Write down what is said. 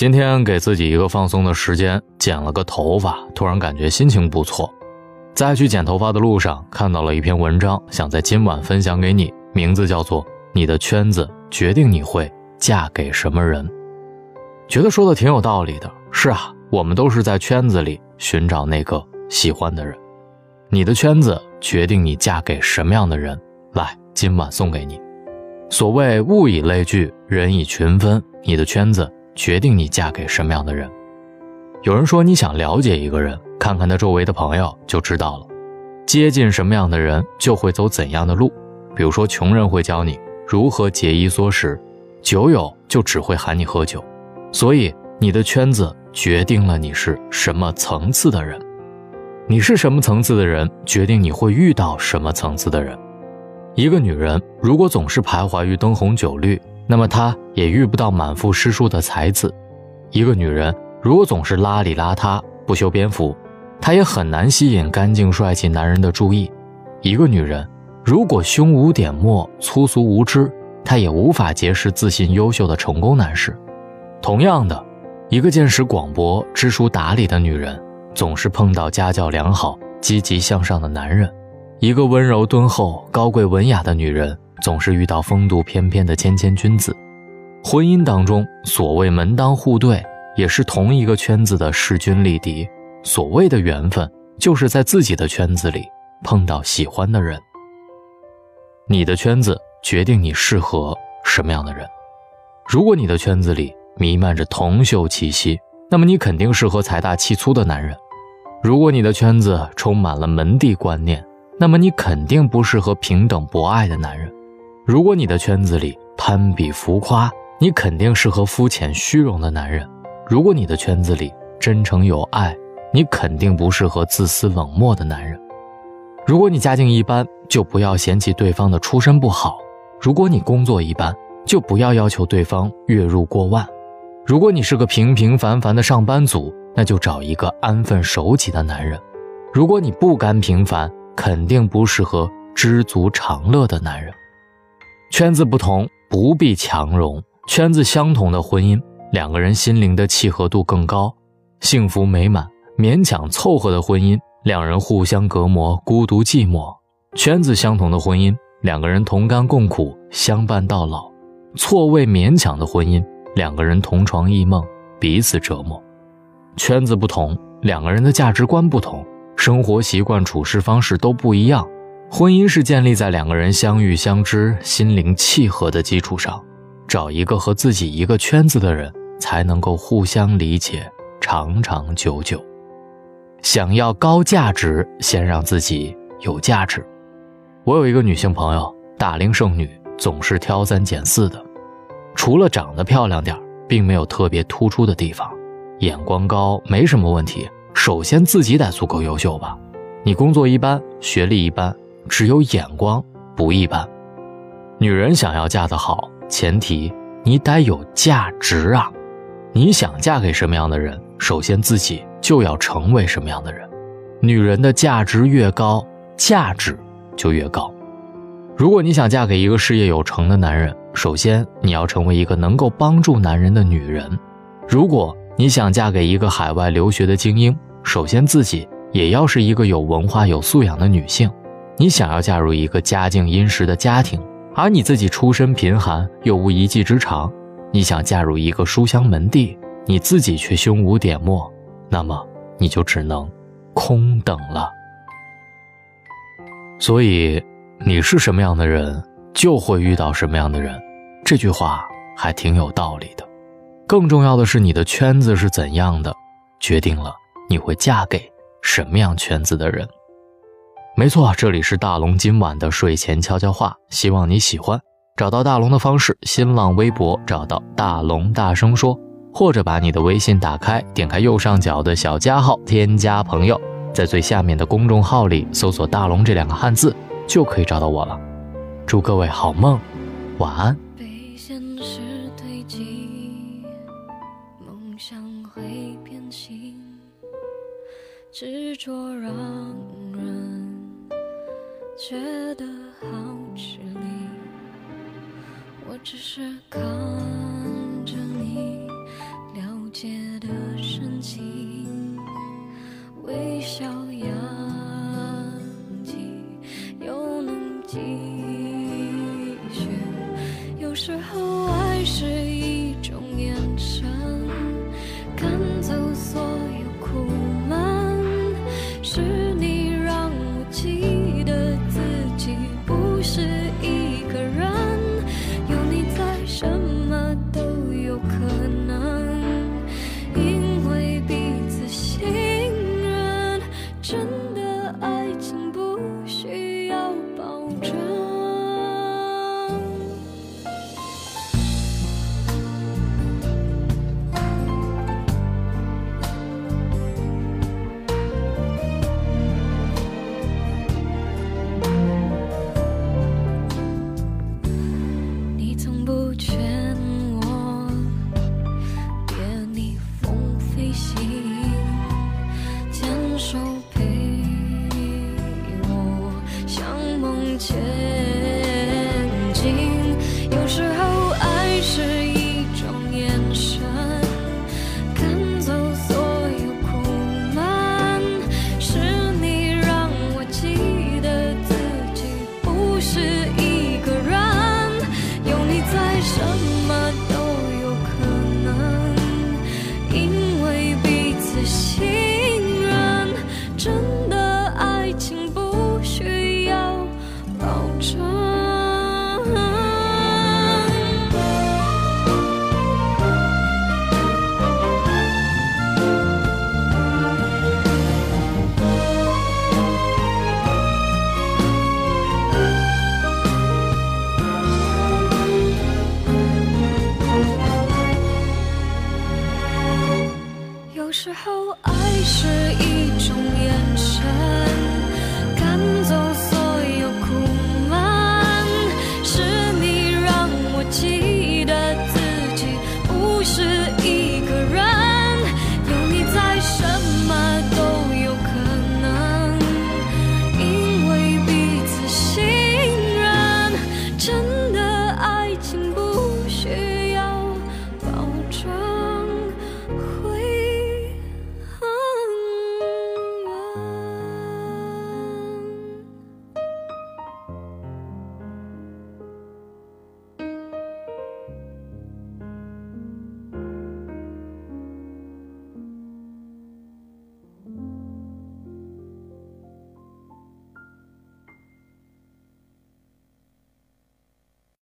今天给自己一个放松的时间，剪了个头发，突然感觉心情不错。在去剪头发的路上，看到了一篇文章，想在今晚分享给你，名字叫做《你的圈子决定你会嫁给什么人》。觉得说的挺有道理的。是啊，我们都是在圈子里寻找那个喜欢的人。你的圈子决定你嫁给什么样的人。来，今晚送给你。所谓物以类聚，人以群分，你的圈子。决定你嫁给什么样的人。有人说，你想了解一个人，看看他周围的朋友就知道了。接近什么样的人，就会走怎样的路。比如说，穷人会教你如何节衣缩食，酒友就只会喊你喝酒。所以，你的圈子决定了你是什么层次的人。你是什么层次的人，决定你会遇到什么层次的人。一个女人如果总是徘徊于灯红酒绿，那么她也遇不到满腹诗书的才子。一个女人如果总是邋里邋遢、不修边幅，她也很难吸引干净帅气男人的注意。一个女人如果胸无点墨、粗俗无知，她也无法结识自信优秀的成功男士。同样的，一个见识广博、知书达理的女人，总是碰到家教良好、积极向上的男人；一个温柔敦厚、高贵文雅的女人。总是遇到风度翩翩的谦谦君子，婚姻当中所谓门当户对，也是同一个圈子的势均力敌。所谓的缘分，就是在自己的圈子里碰到喜欢的人。你的圈子决定你适合什么样的人。如果你的圈子里弥漫着铜臭气息，那么你肯定适合财大气粗的男人；如果你的圈子充满了门第观念，那么你肯定不适合平等博爱的男人。如果你的圈子里攀比浮夸，你肯定适合肤浅虚荣的男人；如果你的圈子里真诚有爱，你肯定不适合自私冷漠的男人。如果你家境一般，就不要嫌弃对方的出身不好；如果你工作一般，就不要要求对方月入过万；如果你是个平平凡凡的上班族，那就找一个安分守己的男人；如果你不甘平凡，肯定不适合知足常乐的男人。圈子不同，不必强融；圈子相同的婚姻，两个人心灵的契合度更高，幸福美满；勉强凑合的婚姻，两人互相隔膜，孤独寂寞。圈子相同的婚姻，两个人同甘共苦，相伴到老；错位勉强的婚姻，两个人同床异梦，彼此折磨。圈子不同，两个人的价值观不同，生活习惯、处事方式都不一样。婚姻是建立在两个人相遇相知、心灵契合的基础上，找一个和自己一个圈子的人，才能够互相理解，长长久久。想要高价值，先让自己有价值。我有一个女性朋友，大龄剩女，总是挑三拣四的，除了长得漂亮点并没有特别突出的地方，眼光高没什么问题。首先自己得足够优秀吧，你工作一般，学历一般。只有眼光不一般，女人想要嫁得好，前提你得有价值啊！你想嫁给什么样的人，首先自己就要成为什么样的人。女人的价值越高，价值就越高。如果你想嫁给一个事业有成的男人，首先你要成为一个能够帮助男人的女人。如果你想嫁给一个海外留学的精英，首先自己也要是一个有文化、有素养的女性。你想要嫁入一个家境殷实的家庭，而你自己出身贫寒又无一技之长；你想嫁入一个书香门第，你自己却胸无点墨，那么你就只能空等了。所以，你是什么样的人，就会遇到什么样的人，这句话还挺有道理的。更重要的是，你的圈子是怎样的，决定了你会嫁给什么样圈子的人。没错，这里是大龙今晚的睡前悄悄话，希望你喜欢。找到大龙的方式：新浪微博找到大龙大声说，或者把你的微信打开，点开右上角的小加号，添加朋友，在最下面的公众号里搜索“大龙”这两个汉字，就可以找到我了。祝各位好梦，晚安。被现实堆积，梦想会变形执着让人。觉得好吃力，我只是看着你了解的神情，微笑扬起，又能继续，有时候爱是一种眼神。不全什么